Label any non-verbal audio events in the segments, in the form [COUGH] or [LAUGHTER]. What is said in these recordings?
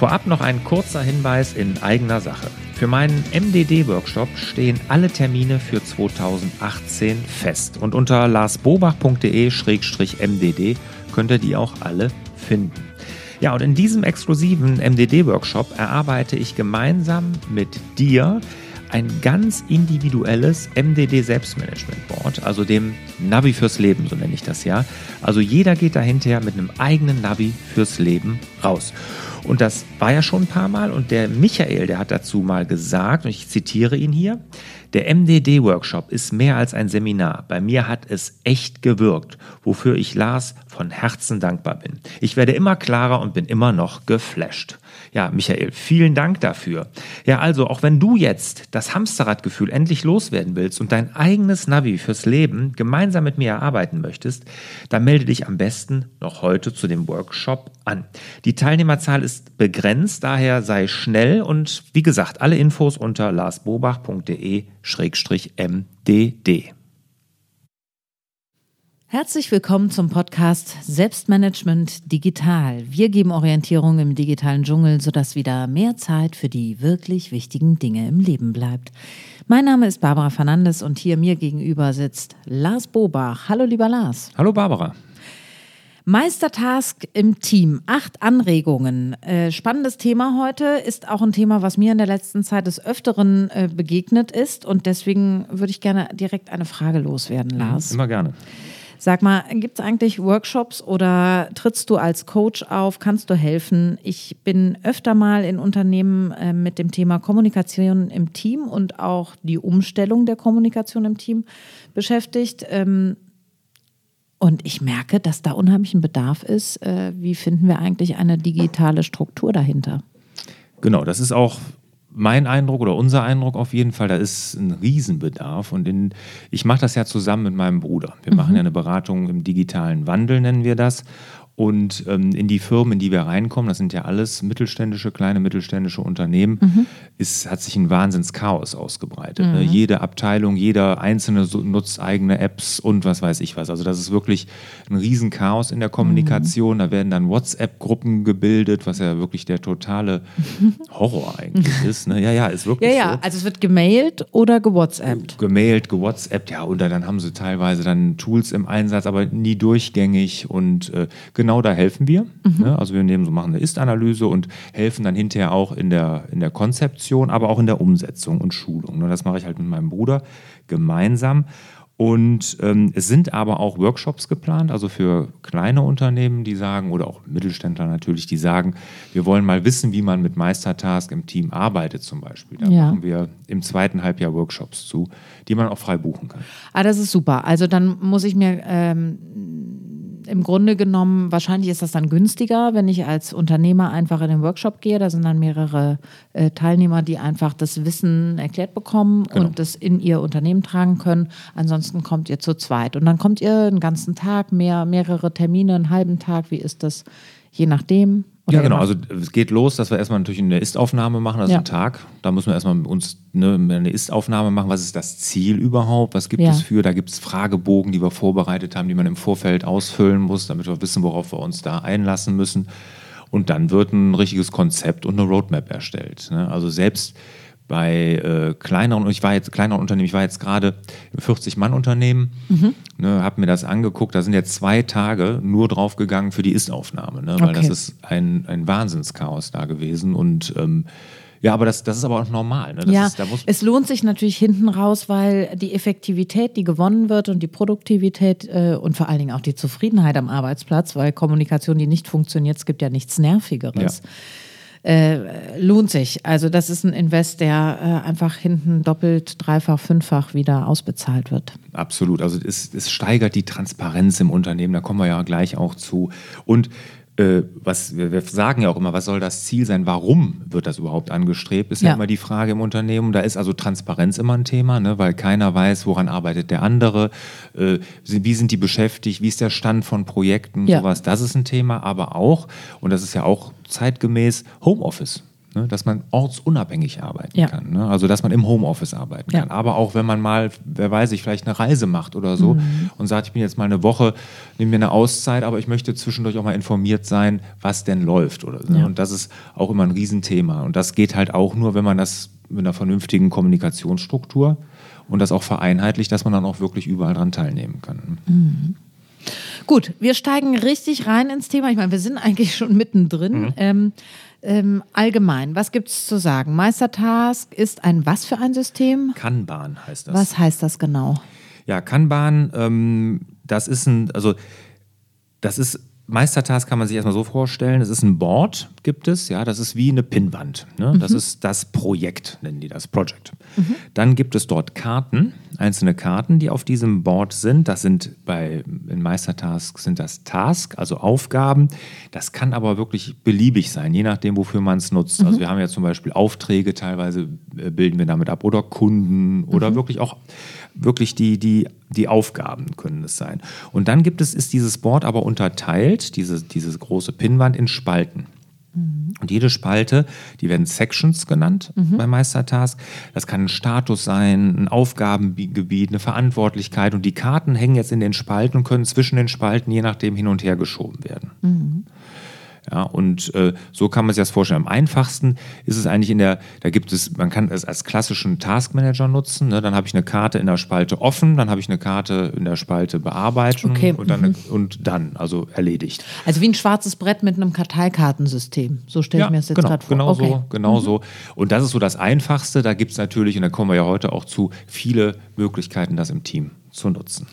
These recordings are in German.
Vorab noch ein kurzer Hinweis in eigener Sache. Für meinen MDD-Workshop stehen alle Termine für 2018 fest und unter larsbobach.de-mdd könnt ihr die auch alle finden. Ja, und in diesem exklusiven MDD-Workshop erarbeite ich gemeinsam mit dir ein ganz individuelles MDD Selbstmanagement Board, also dem Navi fürs Leben, so nenne ich das ja. Also jeder geht dahinter mit einem eigenen Navi fürs Leben raus. Und das war ja schon ein paar Mal und der Michael, der hat dazu mal gesagt, und ich zitiere ihn hier, der MDD-Workshop ist mehr als ein Seminar. Bei mir hat es echt gewirkt, wofür ich Lars von Herzen dankbar bin. Ich werde immer klarer und bin immer noch geflasht. Ja, Michael, vielen Dank dafür. Ja, also, auch wenn du jetzt das Hamsterradgefühl endlich loswerden willst und dein eigenes Navi fürs Leben gemeinsam mit mir erarbeiten möchtest, dann melde dich am besten noch heute zu dem Workshop an. Die Teilnehmerzahl ist begrenzt, daher sei schnell und wie gesagt, alle Infos unter larsbobach.de-mdd. Herzlich willkommen zum Podcast Selbstmanagement Digital. Wir geben Orientierung im digitalen Dschungel, sodass wieder mehr Zeit für die wirklich wichtigen Dinge im Leben bleibt. Mein Name ist Barbara Fernandes und hier mir gegenüber sitzt Lars Bobach. Hallo lieber Lars. Hallo Barbara. Meistertask im Team, acht Anregungen. Äh, spannendes Thema heute, ist auch ein Thema, was mir in der letzten Zeit des Öfteren äh, begegnet ist. Und deswegen würde ich gerne direkt eine Frage loswerden, Lars. Immer gerne. Sag mal, gibt es eigentlich Workshops oder trittst du als Coach auf? Kannst du helfen? Ich bin öfter mal in Unternehmen äh, mit dem Thema Kommunikation im Team und auch die Umstellung der Kommunikation im Team beschäftigt. Ähm, und ich merke, dass da unheimlich ein Bedarf ist. Äh, wie finden wir eigentlich eine digitale Struktur dahinter? Genau, das ist auch mein Eindruck oder unser Eindruck auf jeden Fall, da ist ein Riesenbedarf. Und in, ich mache das ja zusammen mit meinem Bruder. Wir mhm. machen ja eine Beratung im digitalen Wandel, nennen wir das. Und ähm, in die Firmen, in die wir reinkommen, das sind ja alles mittelständische, kleine mittelständische Unternehmen, mhm. ist, hat sich ein Wahnsinnschaos ausgebreitet. Ne? Mhm. Ne? Jede Abteilung, jeder Einzelne nutzt eigene Apps und was weiß ich was. Also das ist wirklich ein Riesenchaos in der Kommunikation. Mhm. Da werden dann WhatsApp-Gruppen gebildet, was ja wirklich der totale [LAUGHS] Horror eigentlich ist. Ne? Ja, ja, ist wirklich Ja, ja, so. also es wird gemailt oder gewhatsappt. Gemailt, gewhatsappt, ja, und dann haben sie teilweise dann Tools im Einsatz, aber nie durchgängig und äh, genau genau da helfen wir. Mhm. Ne? Also wir nehmen so, machen eine Ist-Analyse und helfen dann hinterher auch in der, in der Konzeption, aber auch in der Umsetzung und Schulung. Ne? Das mache ich halt mit meinem Bruder gemeinsam. Und ähm, es sind aber auch Workshops geplant, also für kleine Unternehmen, die sagen, oder auch Mittelständler natürlich, die sagen, wir wollen mal wissen, wie man mit Meistertask im Team arbeitet zum Beispiel. Da ja. machen wir im zweiten Halbjahr Workshops zu, die man auch frei buchen kann. Ah, das ist super. Also dann muss ich mir ähm, im Grunde genommen, wahrscheinlich ist das dann günstiger, wenn ich als Unternehmer einfach in den Workshop gehe. Da sind dann mehrere äh, Teilnehmer, die einfach das Wissen erklärt bekommen genau. und das in ihr Unternehmen tragen können. Ansonsten kommt ihr zu zweit. Und dann kommt ihr einen ganzen Tag, mehr, mehrere Termine, einen halben Tag. Wie ist das? Je nachdem. Ja, genau. Also es geht los, dass wir erstmal natürlich eine Ist-Aufnahme machen, also ja. einen Tag. Da müssen wir erstmal uns ne, eine Ist-Aufnahme machen. Was ist das Ziel überhaupt? Was gibt ja. es für? Da gibt es Fragebogen, die wir vorbereitet haben, die man im Vorfeld ausfüllen muss, damit wir wissen, worauf wir uns da einlassen müssen. Und dann wird ein richtiges Konzept und eine Roadmap erstellt. Ne? Also selbst bei äh, kleineren, ich war jetzt kleineren Unternehmen, ich war jetzt gerade im 40-Mann-Unternehmen, mhm. ne, habe mir das angeguckt, da sind jetzt zwei Tage nur draufgegangen für die Ist-Aufnahme, ne, weil okay. das ist ein, ein Wahnsinnschaos da gewesen und ähm, ja, aber das, das ist aber auch normal. Ne? ja, ist, es lohnt sich natürlich hinten raus, weil die Effektivität, die gewonnen wird und die Produktivität äh, und vor allen Dingen auch die Zufriedenheit am Arbeitsplatz, weil Kommunikation, die nicht funktioniert, es gibt ja nichts Nervigeres. Ja äh, lohnt sich. Also das ist ein Invest, der äh, einfach hinten doppelt, dreifach, fünffach wieder ausbezahlt wird. Absolut. Also es, es steigert die Transparenz im Unternehmen, da kommen wir ja gleich auch zu. Und äh, was wir, wir, sagen ja auch immer, was soll das Ziel sein? Warum wird das überhaupt angestrebt? Ist ja, ja immer die Frage im Unternehmen. Da ist also Transparenz immer ein Thema, ne? weil keiner weiß, woran arbeitet der andere, äh, wie sind die beschäftigt, wie ist der Stand von Projekten, ja. sowas. Das ist ein Thema, aber auch, und das ist ja auch zeitgemäß, Homeoffice. Ne? Dass man ortsunabhängig arbeiten Ja. kann. Ne? Also dass man im Homeoffice arbeiten Ja. kann. Aber auch wenn man mal, wer weiß ich, vielleicht eine Reise macht oder so Mhm. und sagt, ich bin jetzt mal eine Woche, nehme mir eine Auszeit, aber ich möchte zwischendurch auch mal informiert sein, was denn läuft. Oder so. Ja. Und das ist auch immer ein Riesenthema. Und das geht halt auch nur, wenn man das mit einer vernünftigen Kommunikationsstruktur und das auch vereinheitlicht, dass man dann auch wirklich überall dran teilnehmen kann. Gut, wir steigen richtig rein ins Thema. Ich meine, wir sind eigentlich schon mittendrin. Mhm. Ähm, ähm, allgemein, was gibt es zu sagen? Meistertask ist ein was für ein System? Kanban heißt das. Was heißt das genau? Ja, Kanban, ähm, das ist ein, also das ist, Meistertask kann man sich erstmal so vorstellen, es ist ein Board, gibt es, ja, das ist wie eine Pinnwand. Ne? Das ist das Projekt, nennen die das, Project. Dann gibt es dort Karten, einzelne Karten, die auf diesem Board sind. Das sind bei, in Meistertask sind das Task, also Aufgaben. Das kann aber wirklich beliebig sein, je nachdem, wofür man es nutzt. Also wir haben ja zum Beispiel Aufträge, teilweise äh, bilden wir damit ab, oder Kunden oder wirklich auch wirklich die, die, die Aufgaben können es sein. Und dann gibt es, ist dieses Board aber unterteilt, diese, diese große Pinnwand in Spalten. Und jede Spalte, die werden Sections genannt bei Meistertask. Das kann ein Status sein, ein Aufgabengebiet, eine Verantwortlichkeit. Und die Karten hängen jetzt in den Spalten und können zwischen den Spalten je nachdem hin und her geschoben werden. Ja, und äh, so kann man sich das vorstellen. Am einfachsten ist es eigentlich in der, da gibt es, man kann es als klassischen Taskmanager nutzen. Ne? Dann habe ich eine Karte in der Spalte offen, dann habe ich eine Karte in der Spalte Bearbeitung Okay, und, dann, und dann, also erledigt. Also wie ein schwarzes Brett mit einem Karteikartensystem. So stelle ich mir das jetzt genau, gerade vor. genau okay. so, genau so. Und das ist so das Einfachste. Da gibt es natürlich, und da kommen wir ja heute auch zu, viele Möglichkeiten, das im Team zu nutzen.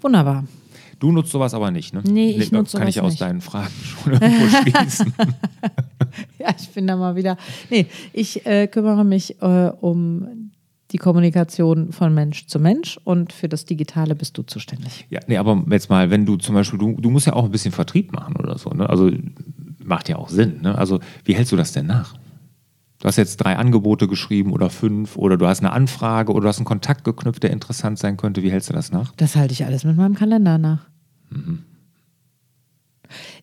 Wunderbar. Du nutzt sowas aber nicht, ne? Nee, ich nutze Kann sowas ich aus nicht. deinen Fragen [LAUGHS] schon irgendwo schließen. [LAUGHS] Ja, ich bin da mal wieder. Nee, ich äh, kümmere mich äh, um die Kommunikation von Mensch zu Mensch und für das Digitale bist du zuständig. Ja, nee, aber jetzt mal, wenn du zum Beispiel, du, du musst ja auch ein bisschen Vertrieb machen oder so, ne? Also macht ja auch Sinn, ne? Also wie hältst du das denn nach? Du hast jetzt drei Angebote geschrieben oder fünf oder du hast eine Anfrage oder du hast einen Kontakt geknüpft, der interessant sein könnte. Wie hältst du das nach? Das halte ich alles mit meinem Kalender nach.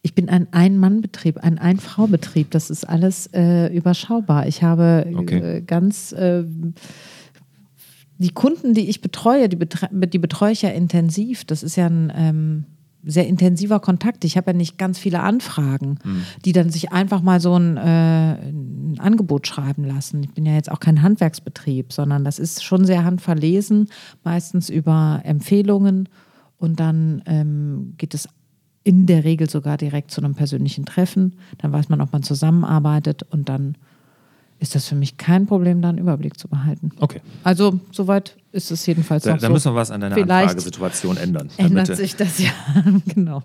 Ich bin ein Ein-Mann-Betrieb, ein Ein-Frau-Betrieb. Das ist alles äh, überschaubar. Ich habe Okay. äh, ganz äh, die Kunden, die ich betreue, die, betre die betreue ich ja intensiv. Das ist ja ein ähm, sehr intensiver Kontakt. Ich habe ja nicht ganz viele Anfragen, die dann sich einfach mal so ein, äh, ein Angebot schreiben lassen. Ich bin ja jetzt auch kein Handwerksbetrieb, sondern das ist schon sehr handverlesen, meistens über Empfehlungen. Und dann ähm, geht es in der Regel sogar direkt zu einem persönlichen Treffen. Dann weiß man, ob man zusammenarbeitet und dann ist das für mich kein Problem, da einen Überblick zu behalten. Okay. Also soweit ist es jedenfalls Da, noch da so. müssen wir was an deiner Vielleicht Anfragesituation ändern. ändert sich das ja. [LAUGHS] genau.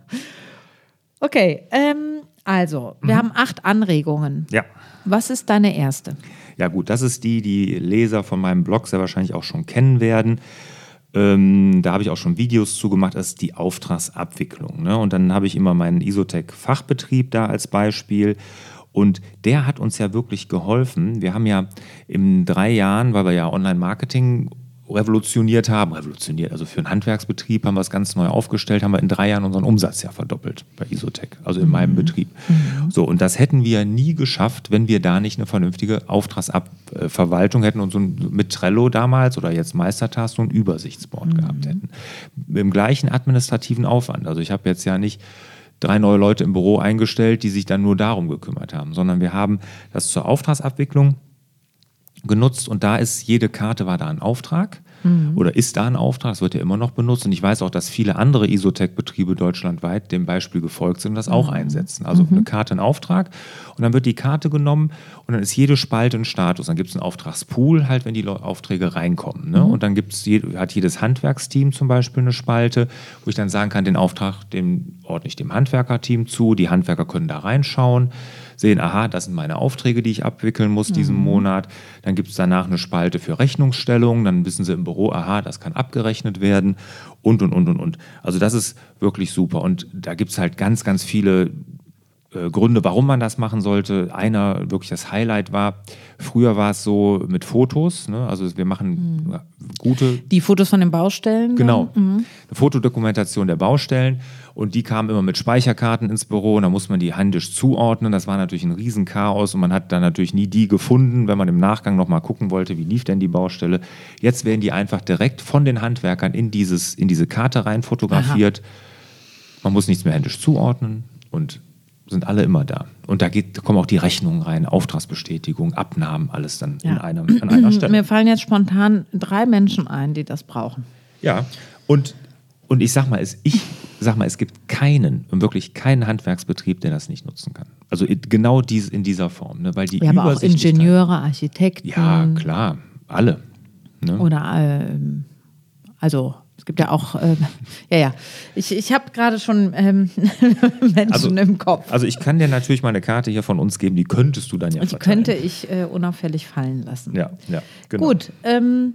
Okay, ähm, also, wir haben acht Anregungen. Ja. Was ist deine erste? Ja gut, das ist die, die Leser von meinem Blog sehr wahrscheinlich auch schon kennen werden. Ähm, da habe ich auch schon Videos zugemacht, das ist die Auftragsabwicklung. Ne? Und dann habe ich immer meinen Isotech-Fachbetrieb da als Beispiel. Und der hat uns ja wirklich geholfen. Wir haben ja in drei Jahren, weil wir ja Online-Marketing revolutioniert haben, revolutioniert, also für einen Handwerksbetrieb haben wir es ganz neu aufgestellt, haben wir in drei Jahren unseren Umsatz ja verdoppelt bei Isotech, also in meinem Betrieb. So, und das hätten wir nie geschafft, wenn wir da nicht eine vernünftige Auftragsverwaltung hätten und so ein, mit Trello damals oder jetzt Meistertask so ein Übersichtsboard gehabt hätten. Im gleichen administrativen Aufwand. Also ich habe jetzt ja nicht drei neue Leute im Büro eingestellt, die sich dann nur darum gekümmert haben, sondern wir haben das zur Auftragsabwicklung genutzt und da ist jede Karte war da ein Auftrag oder ist da ein Auftrag, das wird ja immer noch benutzt und ich weiß auch, dass viele andere Isotech-Betriebe deutschlandweit dem Beispiel gefolgt sind und das auch einsetzen. Also eine Karte ein Auftrag und dann wird die Karte genommen und dann ist jede Spalte ein Status. Dann gibt es einen Auftragspool, halt wenn die Aufträge reinkommen. Ne? Und dann gibt's hat jedes Handwerksteam zum Beispiel eine Spalte, wo ich dann sagen kann, den Auftrag dem ordne ich dem Handwerkerteam zu, die Handwerker können da reinschauen sehen, aha, das sind meine Aufträge, die ich abwickeln muss diesen Monat. Dann gibt es danach eine Spalte für Rechnungsstellung. Dann wissen sie im Büro, aha, das kann abgerechnet werden und, und, und, und, und. Also das ist wirklich super. Und da gibt es halt ganz, ganz viele äh, Gründe, warum man das machen sollte. Einer, wirklich das Highlight war, früher war es so mit Fotos, ne? also wir machen mhm. gute... Die Fotos von den Baustellen? Genau, mhm. eine Fotodokumentation der Baustellen und die kamen immer mit Speicherkarten ins Büro und da muss man die händisch zuordnen. Das war natürlich ein Riesenchaos und man hat dann natürlich nie die gefunden, wenn man im Nachgang nochmal gucken wollte, wie lief denn die Baustelle. Jetzt werden die einfach direkt von den Handwerkern in, dieses, in diese Karte rein fotografiert. Aha. Man muss nichts mehr händisch zuordnen und sind alle immer da. Und da, geht, da kommen auch die Rechnungen rein, Auftragsbestätigung, Abnahmen, alles dann ja. in einem, an einer Stelle. Mir fallen jetzt spontan drei Menschen ein, die das brauchen. Ja, und, und ich sag mal, es, ich sag mal, es gibt keinen, wirklich keinen Handwerksbetrieb, der das nicht nutzen kann. Also genau dies, in dieser Form. Ne? Weil die ja, aber auch Ingenieure, Architekten. Ja, klar, alle. Ne? Oder, äh, also es gibt ja auch, äh, [LAUGHS] ja, ja. Ich, ich habe gerade schon ähm, [LAUGHS] Menschen also, im Kopf. Also ich kann dir natürlich mal eine Karte hier von uns geben, die könntest du dann ja Die verteilen. könnte ich äh, unauffällig fallen lassen. Ja, ja, genau. Gut, ähm,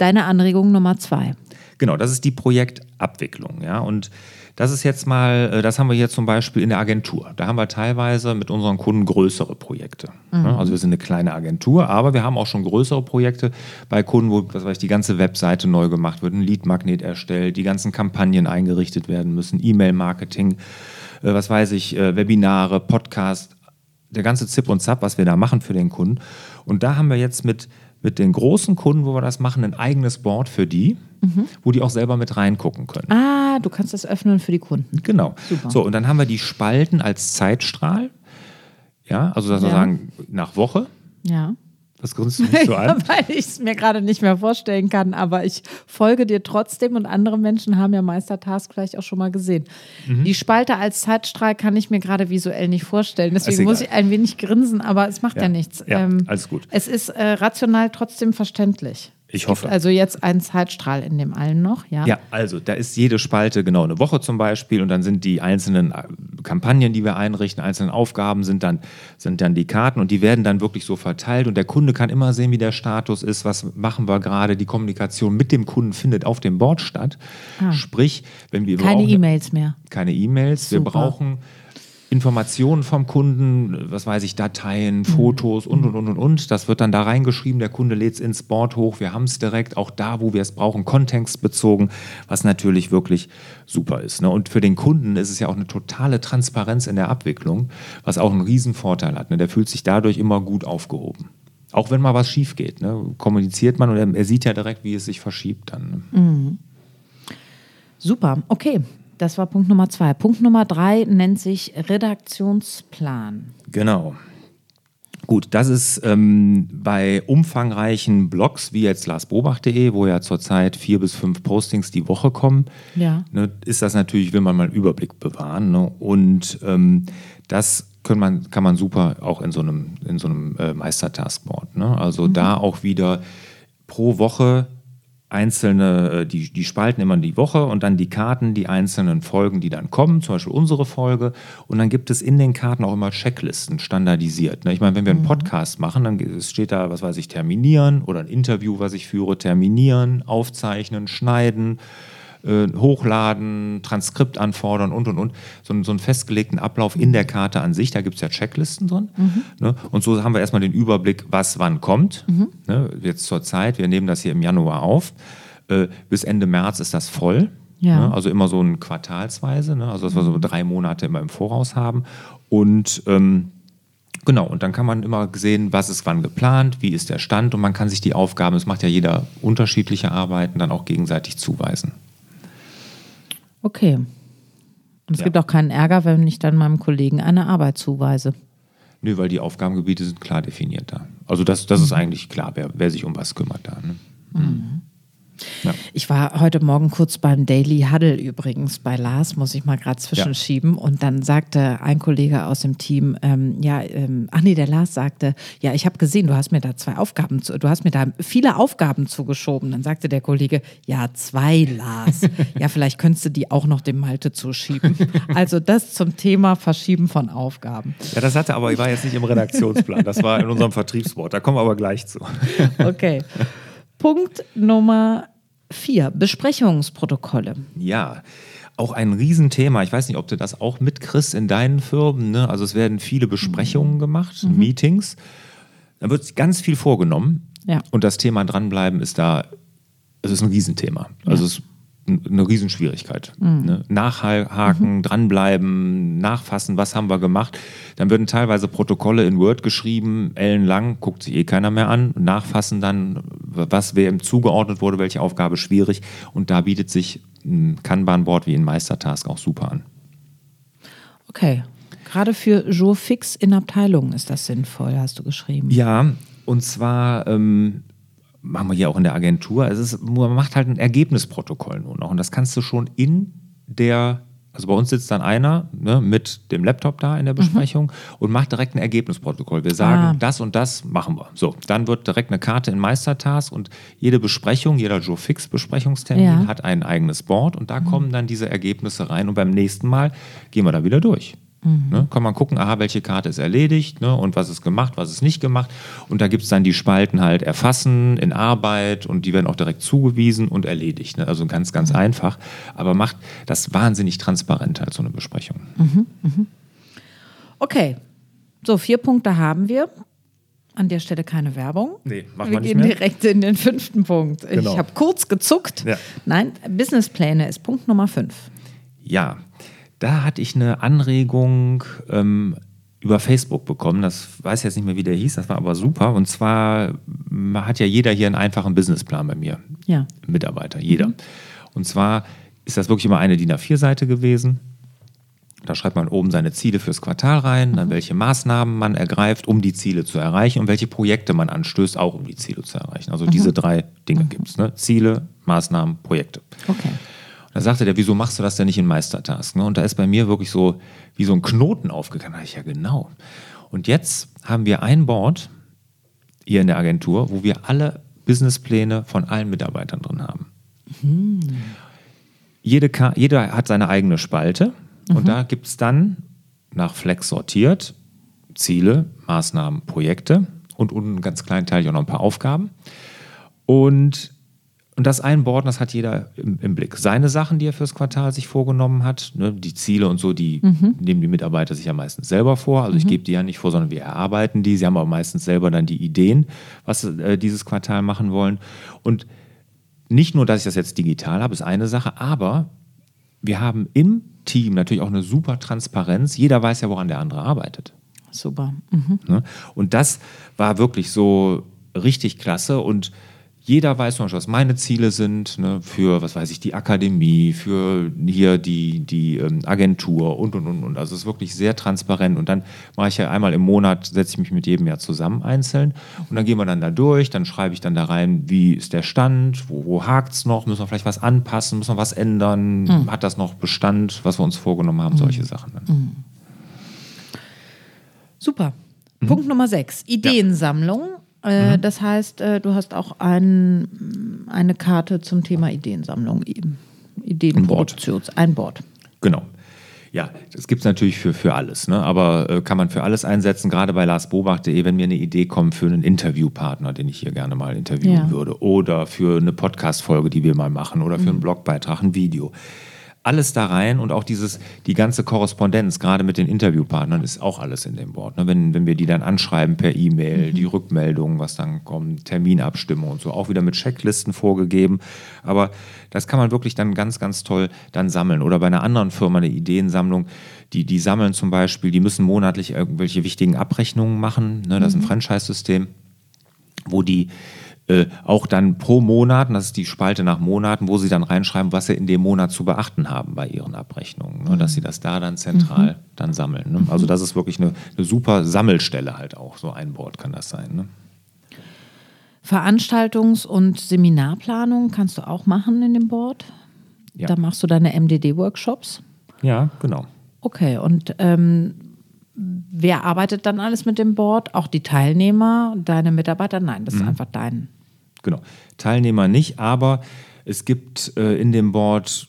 deine Anregung Nummer zwei. Genau, das ist die Projektabwicklung, ja. Und das ist jetzt mal, äh, das haben wir hier zum Beispiel in der Agentur. Da haben wir teilweise mit unseren Kunden größere Projekte. Mhm. Also wir sind eine kleine Agentur, aber wir haben auch schon größere Projekte bei Kunden, wo was weiß ich, die ganze Webseite neu gemacht wird, ein Lead-Magnet erstellt, die ganzen Kampagnen eingerichtet werden müssen, E-Mail-Marketing, äh, was weiß ich, äh, Webinare, Podcast, der ganze Zip und Zap, was wir da machen für den Kunden. Und da haben wir jetzt mit, mit den großen Kunden, wo wir das machen, ein eigenes Board für die mhm. wo die auch selber mit reingucken können. Ah, du kannst das öffnen für die Kunden. Genau. Super. So, und dann haben wir die Spalten als Zeitstrahl. Ja, also sozusagen ja. nach Woche. Ja. Was grinst du mich so an? Weil ich es mir gerade nicht mehr vorstellen kann, aber ich folge dir trotzdem und andere Menschen haben ja Meistertask vielleicht auch schon mal gesehen. Mhm. Die Spalte als Zeitstrahl kann ich mir gerade visuell nicht vorstellen. Deswegen muss ich ein wenig grinsen, aber es macht ja, ja nichts. Ja, ähm, alles gut. Es ist äh, rational trotzdem verständlich. Ich hoffe. Also jetzt ein Zeitstrahl in dem allen noch, ja? Ja, also da ist jede Spalte genau eine Woche zum Beispiel und dann sind die einzelnen äh, Kampagnen, die wir einrichten, einzelnen Aufgaben sind dann, sind dann die Karten und die werden dann wirklich so verteilt und der Kunde kann immer sehen, wie der Status ist, was machen wir gerade. Die Kommunikation mit dem Kunden findet auf dem Board statt. Ah. Sprich, wenn wir keine E-Mails mehr. Keine E-Mails. Wir brauchen Informationen vom Kunden, was weiß ich, Dateien, mhm. Fotos und, und, und, und, und. Das wird dann da reingeschrieben, der Kunde lädt es ins Board hoch, wir haben es direkt, auch da, wo wir es brauchen, kontextbezogen, was natürlich wirklich super ist. Ne? Und für den Kunden ist es ja auch eine totale Transparenz in der Abwicklung, was auch einen riesen Vorteil hat. Ne? Der fühlt sich dadurch immer gut aufgehoben. Auch wenn mal was schief geht, ne? kommuniziert man und er, sieht ja direkt, wie es sich verschiebt dann. Ne? Mhm. Super, okay. Das war Punkt Nummer zwei. Punkt Nummer drei nennt sich Redaktionsplan. Genau. Gut, das ist ähm, bei umfangreichen Blogs wie jetzt larsbobach.de, wo ja zurzeit vier bis fünf Postings die Woche kommen, ja. ne, ist das natürlich, will man mal einen Überblick bewahren. Ne? Und ähm, das man, kann man super auch in so einem, in so einem äh, Meistertaskboard. Ne? Also mhm. da auch wieder pro Woche einzelne, äh, die, die spalten immer die Woche und dann die Karten, die einzelnen Folgen, die dann kommen, zum Beispiel unsere Folge. Und dann gibt es in den Karten auch immer Checklisten standardisiert. Ne? Ich meine, wenn wir einen mhm. Podcast machen, dann steht da, was weiß ich, terminieren oder ein Interview, was ich führe, terminieren, aufzeichnen, schneiden äh, hochladen, Transkript anfordern und und und. So, so einen festgelegten Ablauf in der Karte an sich, da gibt es ja Checklisten drin. Mhm. Ne? Und so haben wir erstmal den Überblick, was wann kommt. Mhm. Ne? Jetzt zur Zeit, wir nehmen das hier im Januar auf. Äh, bis Ende März ist das voll. Ja. Ne? Also immer so ein quartalsweise, ne? also dass wir so mhm. drei Monate immer im Voraus haben. Und ähm, Genau, und dann kann man immer sehen, was ist wann geplant, wie ist der Stand und man kann sich die Aufgaben, es macht ja jeder unterschiedliche Arbeiten, dann auch gegenseitig zuweisen. Okay. Und es ja. gibt auch keinen Ärger, wenn ich dann meinem Kollegen eine Arbeit zuweise. Nö, weil die Aufgabengebiete sind klar definiert da. Also das, das ist mhm. eigentlich klar, wer, wer sich um was kümmert da. Ne? Mhm. Ja. Ich war heute Morgen kurz beim Daily Huddle übrigens bei Lars, muss ich mal gerade zwischenschieben. Ja. Und dann sagte ein Kollege aus dem Team, ähm, ja, ähm, ach nee, der Lars sagte, ja, ich habe gesehen, du hast mir da zwei Aufgaben, zu, du hast mir da viele Aufgaben zugeschoben. Dann sagte der Kollege, ja, zwei Lars. [LAUGHS] ja, vielleicht könntest du die auch noch dem Malte zuschieben. Also das zum Thema Verschieben von Aufgaben. Ja, das hatte aber, ich war jetzt nicht im Redaktionsplan, das war in unserem Vertriebswort. Da kommen wir aber gleich zu. okay. Punkt Nummer Vier, Besprechungsprotokolle. Ja, auch ein Riesenthema. Ich weiß nicht, ob du das auch mitkriegst in deinen Firmen. Ne? Also es werden viele Besprechungen gemacht, Meetings. Da wird ganz viel vorgenommen. Ja. Und das Thema dranbleiben ist da, es ist ein Riesenthema. Also es ist n- eine Riesenschwierigkeit. Ne? Nachhaken, dranbleiben, nachfassen, was haben wir gemacht. Dann würden teilweise Protokolle in Word geschrieben, ellenlang, guckt sich eh keiner mehr an. Nachfassen dann, was wem zugeordnet wurde, welche Aufgabe schwierig. Und da bietet sich ein Kanban-Board wie ein Meistertask auch super an. Okay. Gerade für Jour fix in Abteilungen ist das sinnvoll, hast du geschrieben. Ja, und zwar ähm, machen wir hier auch in der Agentur. Es ist, man macht halt ein Ergebnisprotokoll nur noch. Und das kannst du schon in der, also bei uns sitzt dann einer ne, mit dem Laptop da in der Besprechung und macht direkt ein Ergebnisprotokoll. Wir sagen, Ah. das und das machen wir. So, dann wird direkt eine Karte in Meistertask und jede Besprechung, jeder Joe Fix Besprechungstermin Ja. hat ein eigenes Board und da kommen dann diese Ergebnisse rein und beim nächsten Mal gehen wir da wieder durch. Ne, kann man gucken, aha, welche Karte ist erledigt ne, und was ist gemacht, was ist nicht gemacht. Und da gibt es dann die Spalten halt erfassen, in Arbeit und die werden auch direkt zugewiesen und erledigt. Ne? Also ganz, ganz einfach. Aber macht das wahnsinnig transparent halt so eine Besprechung. Okay. So, vier Punkte haben wir. An der Stelle keine Werbung. Nee, machen wir wir nicht gehen mehr. direkt in den fünften Punkt. Genau. Ich habe kurz gezuckt. Ja. Nein, Businesspläne ist Punkt Nummer fünf. Ja, da hatte ich eine Anregung ähm, über Facebook bekommen. Das weiß jetzt nicht mehr, wie der hieß, das war aber super. Und zwar hat ja jeder hier einen einfachen Businessplan bei mir. Ja. Mitarbeiter, jeder. Und zwar ist das wirklich immer eine DIN A4-Seite gewesen. Da schreibt man oben seine Ziele fürs Quartal rein, dann welche Maßnahmen man ergreift, um die Ziele zu erreichen und welche Projekte man anstößt, auch um die Ziele zu erreichen. Also diese drei Dinge gibt es. Ne? Ziele, Maßnahmen, Projekte. Okay. Da sagte der, wieso machst du das denn nicht in Meistertask? Ne? Und da ist bei mir wirklich so wie so ein Knoten aufgegangen. Da dachte ich, ja, genau. Und jetzt haben wir ein Board hier in der Agentur, wo wir alle Businesspläne von allen Mitarbeitern drin haben. Jede Ka jeder hat seine eigene Spalte und da gibt es dann nach Flex sortiert Ziele, Maßnahmen, Projekte und unten einen ganz kleinen Teil auch noch ein paar Aufgaben. Und, und das Einborden, das hat jeder im, im Blick. Seine Sachen, die er fürs Quartal sich vorgenommen hat, ne, die Ziele und so, die nehmen die Mitarbeiter sich ja meistens selber vor. Also ich gebe die ja nicht vor, sondern wir erarbeiten die. Sie haben aber meistens selber dann die Ideen, was sie äh, dieses Quartal machen wollen. Und nicht nur, dass ich das jetzt digital habe, ist eine Sache, aber wir haben im Team natürlich auch eine super Transparenz. Jeder weiß ja, woran der andere arbeitet. Super. Mhm. Ne? Und das war wirklich so richtig klasse. Und jeder weiß zum Beispiel, was meine Ziele sind ne, für, was weiß ich, die Akademie, für hier die, die ähm, Agentur und, und, und, und. Also es ist wirklich sehr transparent. Und dann mache ich ja einmal im Monat, setze ich mich mit jedem ja zusammen einzeln. Und dann gehen wir dann da durch, dann schreibe ich dann da rein, wie ist der Stand, wo, wo hakt es noch, müssen wir vielleicht was anpassen, müssen wir was ändern, hat das noch Bestand, was wir uns vorgenommen haben, solche Sachen. Dann. Super. Mhm. Punkt Nummer sechs. Ideensammlung. Äh, Das heißt, äh, du hast auch ein, eine Karte zum Thema Ideensammlung, I- Ideenproduktion, ein Board. Genau. Ja, das gibt es natürlich für, für alles, ne? aber äh, kann man für alles einsetzen, gerade bei larsbobach.de, wenn mir eine Idee kommt für einen Interviewpartner, den ich hier gerne mal interviewen Ja. würde, oder für eine Podcast-Folge, die wir mal machen, oder für einen Blogbeitrag, ein Video. Alles da rein und auch dieses, die ganze Korrespondenz, gerade mit den Interviewpartnern, ist auch alles in dem Board. Ne? Wenn, wenn wir die dann anschreiben per E-Mail, die Rückmeldungen, was dann kommt, Terminabstimmung und so, auch wieder mit Checklisten vorgegeben. Aber das kann man wirklich dann ganz, ganz toll dann sammeln. Oder bei einer anderen Firma eine Ideensammlung, die, die sammeln zum Beispiel, die müssen monatlich irgendwelche wichtigen Abrechnungen machen. Ne? Das ist ein Franchise-System, wo die äh, auch dann pro Monat, das ist die Spalte nach Monaten, wo sie dann reinschreiben, was sie in dem Monat zu beachten haben bei ihren Abrechnungen, ne? dass sie das da dann zentral dann sammeln. Ne? Also das ist wirklich eine, eine super Sammelstelle halt auch, so ein Board kann das sein. Ne? Veranstaltungs- und Seminarplanung kannst du auch machen in dem Board. Ja. Da machst du deine MDD-Workshops. Ja, genau. Okay, und ähm, wer arbeitet dann alles mit dem Board? Auch die Teilnehmer, deine Mitarbeiter? Nein, Mhm. das ist einfach dein. Genau. Teilnehmer nicht, aber es gibt äh, in dem Board,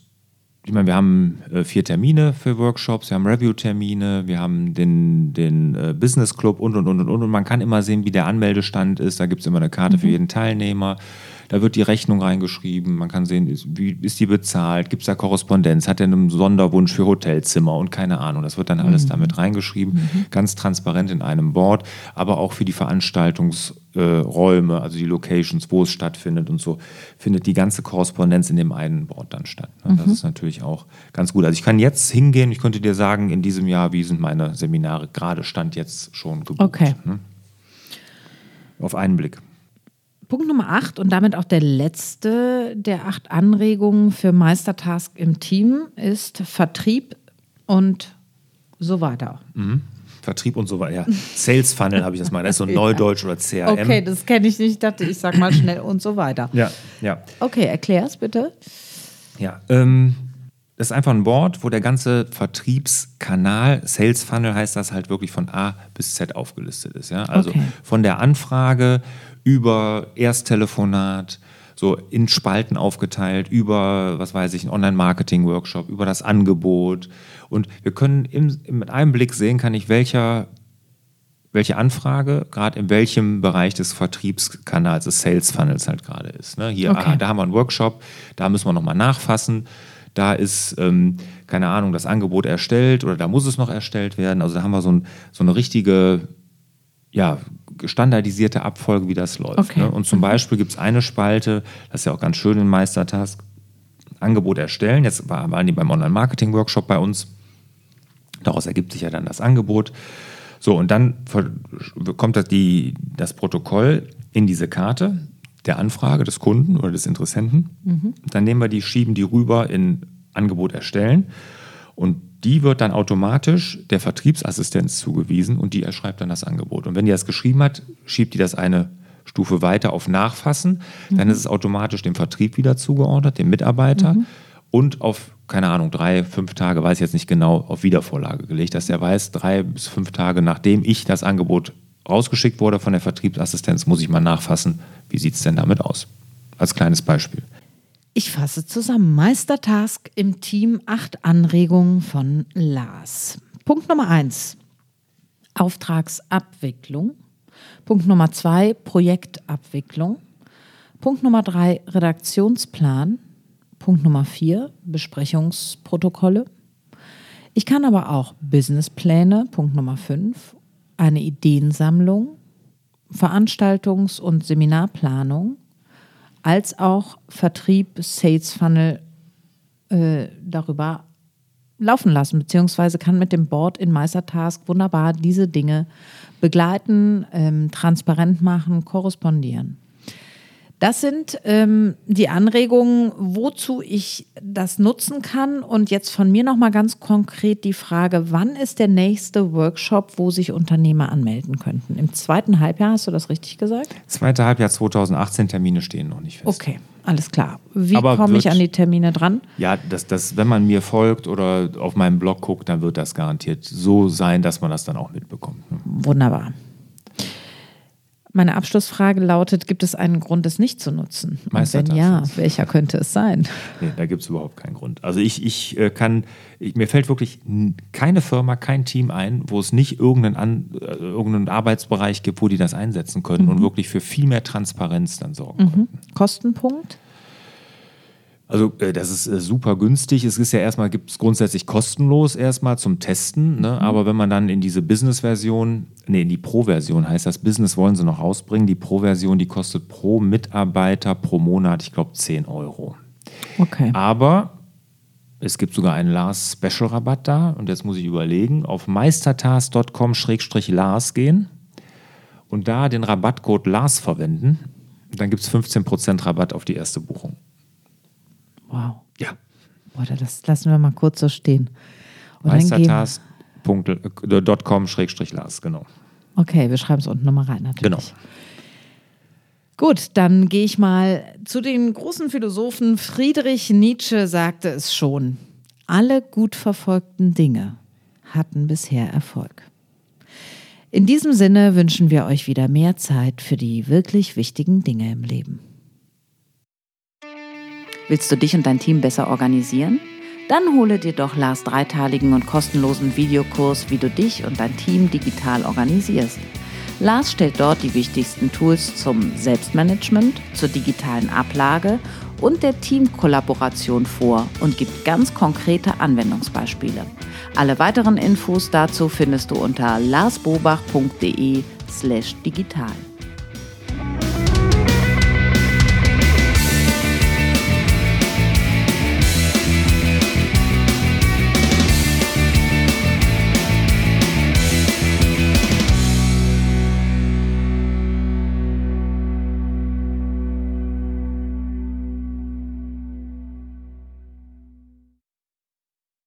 ich meine, wir haben äh, vier Termine für Workshops, wir haben Review-Termine, wir haben den, den äh, Business Club und und und und und und man kann immer sehen, wie der Anmeldestand ist. Da gibt es immer eine Karte für jeden Teilnehmer. Da wird die Rechnung reingeschrieben, man kann sehen, ist, wie ist die bezahlt, gibt es da Korrespondenz, hat er einen Sonderwunsch für Hotelzimmer und keine Ahnung. Das wird dann alles mhm. damit reingeschrieben, mhm. ganz transparent in einem Board, aber auch für die Veranstaltungsräume, äh, also die Locations, wo es stattfindet und so, findet die ganze Korrespondenz in dem einen Board dann statt. Ne? Das mhm. ist natürlich auch ganz gut. Also ich kann jetzt hingehen, ich könnte dir sagen, in diesem Jahr, wie sind meine Seminare gerade Stand jetzt schon gebucht. Okay. Ne? Auf einen Blick. Punkt Nummer 8 und damit auch der letzte der acht Anregungen für Meistertask im Team ist Vertrieb und so weiter. Mhm. Vertrieb und so weiter. Ja. Sales Funnel habe ich das mal. Das ist so [LAUGHS] ein Neudeutsch oder CRM. Okay, das kenne ich nicht. Ich dachte, ich sage mal schnell und so weiter. Ja, ja. Okay, erklär es bitte. Ja, ähm, das ist einfach ein Wort, wo der ganze Vertriebskanal, Sales Funnel heißt das halt wirklich von A bis Z aufgelistet ist. Ja? Also okay. von der Anfrage über Ersttelefonat, so in Spalten aufgeteilt, über, was weiß ich, einen Online-Marketing-Workshop, über das Angebot. Und wir können im, mit einem Blick sehen, kann ich welcher, welche Anfrage gerade in welchem Bereich des Vertriebskanals, des Sales Funnels halt gerade ist. Ne? Hier, okay. aha, da haben wir einen Workshop, da müssen wir nochmal nachfassen. Da ist, ähm, keine Ahnung, das Angebot erstellt oder da muss es noch erstellt werden. Also da haben wir so, ein, so eine richtige ja, standardisierte Abfolge, wie das läuft. Okay. Ne? Und zum mhm. Beispiel gibt es eine Spalte, das ist ja auch ganz schön in Meistertask, Angebot erstellen. Jetzt waren die beim Online-Marketing-Workshop bei uns. Daraus ergibt sich ja dann das Angebot. So, und dann kommt das, die, das Protokoll in diese Karte der Anfrage des Kunden oder des Interessenten. Mhm. Dann nehmen wir die, schieben die rüber in Angebot erstellen. Und die wird dann automatisch der Vertriebsassistenz zugewiesen und die erschreibt dann das Angebot. Und wenn die das geschrieben hat, schiebt die das eine Stufe weiter auf Nachfassen. Mhm. Dann ist es automatisch dem Vertrieb wieder zugeordnet, dem Mitarbeiter mhm. und auf, keine Ahnung, drei, fünf Tage, weiß ich jetzt nicht genau, auf Wiedervorlage gelegt, dass er weiß, drei bis fünf Tage nachdem ich das Angebot rausgeschickt wurde von der Vertriebsassistenz, muss ich mal nachfassen, wie sieht es denn damit aus? Als kleines Beispiel. Ich fasse zusammen. Meistertask im Team. Acht Anregungen von Lars. Punkt Nummer eins. Auftragsabwicklung. Punkt Nummer zwei. Projektabwicklung. Punkt Nummer drei. Redaktionsplan. Punkt Nummer vier. Besprechungsprotokolle. Ich kann aber auch Businesspläne. Punkt Nummer fünf. Eine Ideensammlung. Veranstaltungs- und Seminarplanung als auch Vertrieb, Sales Funnel äh, darüber laufen lassen, beziehungsweise kann mit dem Board in Meistertask wunderbar diese Dinge begleiten, ähm, transparent machen, korrespondieren. Das sind ähm, die Anregungen, wozu ich das nutzen kann. Und jetzt von mir nochmal ganz konkret die Frage, wann ist der nächste Workshop, wo sich Unternehmer anmelden könnten? Im zweiten Halbjahr, hast du das richtig gesagt? Zweite Halbjahr 2018, Termine stehen noch nicht fest. Okay, alles klar. Wie komme ich an die Termine dran? Ja, das, das, wenn man mir folgt oder auf meinem Blog guckt, dann wird das garantiert so sein, dass man das dann auch mitbekommt. Ne? Wunderbar. Meine Abschlussfrage lautet: Gibt es einen Grund, es nicht zu nutzen? Und wenn ja, welcher könnte es sein? Nee, da gibt es überhaupt keinen Grund. Also ich, ich äh, kann, ich, mir fällt wirklich keine Firma, kein Team ein, wo es nicht irgendeinen, An, äh, irgendeinen Arbeitsbereich gibt, wo die das einsetzen können mhm. und wirklich für viel mehr Transparenz dann sorgen mhm. können. Kostenpunkt? Also äh, das ist äh, super günstig. Es ist ja erstmal, gibt es grundsätzlich kostenlos erstmal zum Testen. Ne? Mhm. Aber wenn man dann in diese Business-Version, nee, in die Pro-Version heißt das, Business wollen sie noch rausbringen. Die Pro-Version, die kostet pro Mitarbeiter pro Monat, ich glaube, 10 Euro. Okay. Aber es gibt sogar einen Lars Special Rabatt da. Und jetzt muss ich überlegen, auf meistertask.com-lars gehen und da den Rabattcode Lars verwenden. Dann gibt es 15% Rabatt auf die erste Buchung. Wow. Ja. Boah, das lassen wir mal kurz so stehen. Meistertask.com-lars, genau. Okay, wir schreiben es unten nochmal rein, natürlich. Genau. Gut, dann gehe ich mal zu den großen Philosophen. Friedrich Nietzsche sagte es schon. Alle gut verfolgten Dinge hatten bisher Erfolg. In diesem Sinne wünschen wir euch wieder mehr Zeit für die wirklich wichtigen Dinge im Leben. Willst du dich und dein Team besser organisieren? Dann hole dir doch Lars dreiteiligen und kostenlosen Videokurs, wie du dich und dein Team digital organisierst. Lars stellt dort die wichtigsten Tools zum Selbstmanagement, zur digitalen Ablage und der Teamkollaboration vor und gibt ganz konkrete Anwendungsbeispiele. Alle weiteren Infos dazu findest du unter larsbobach.de slash digital.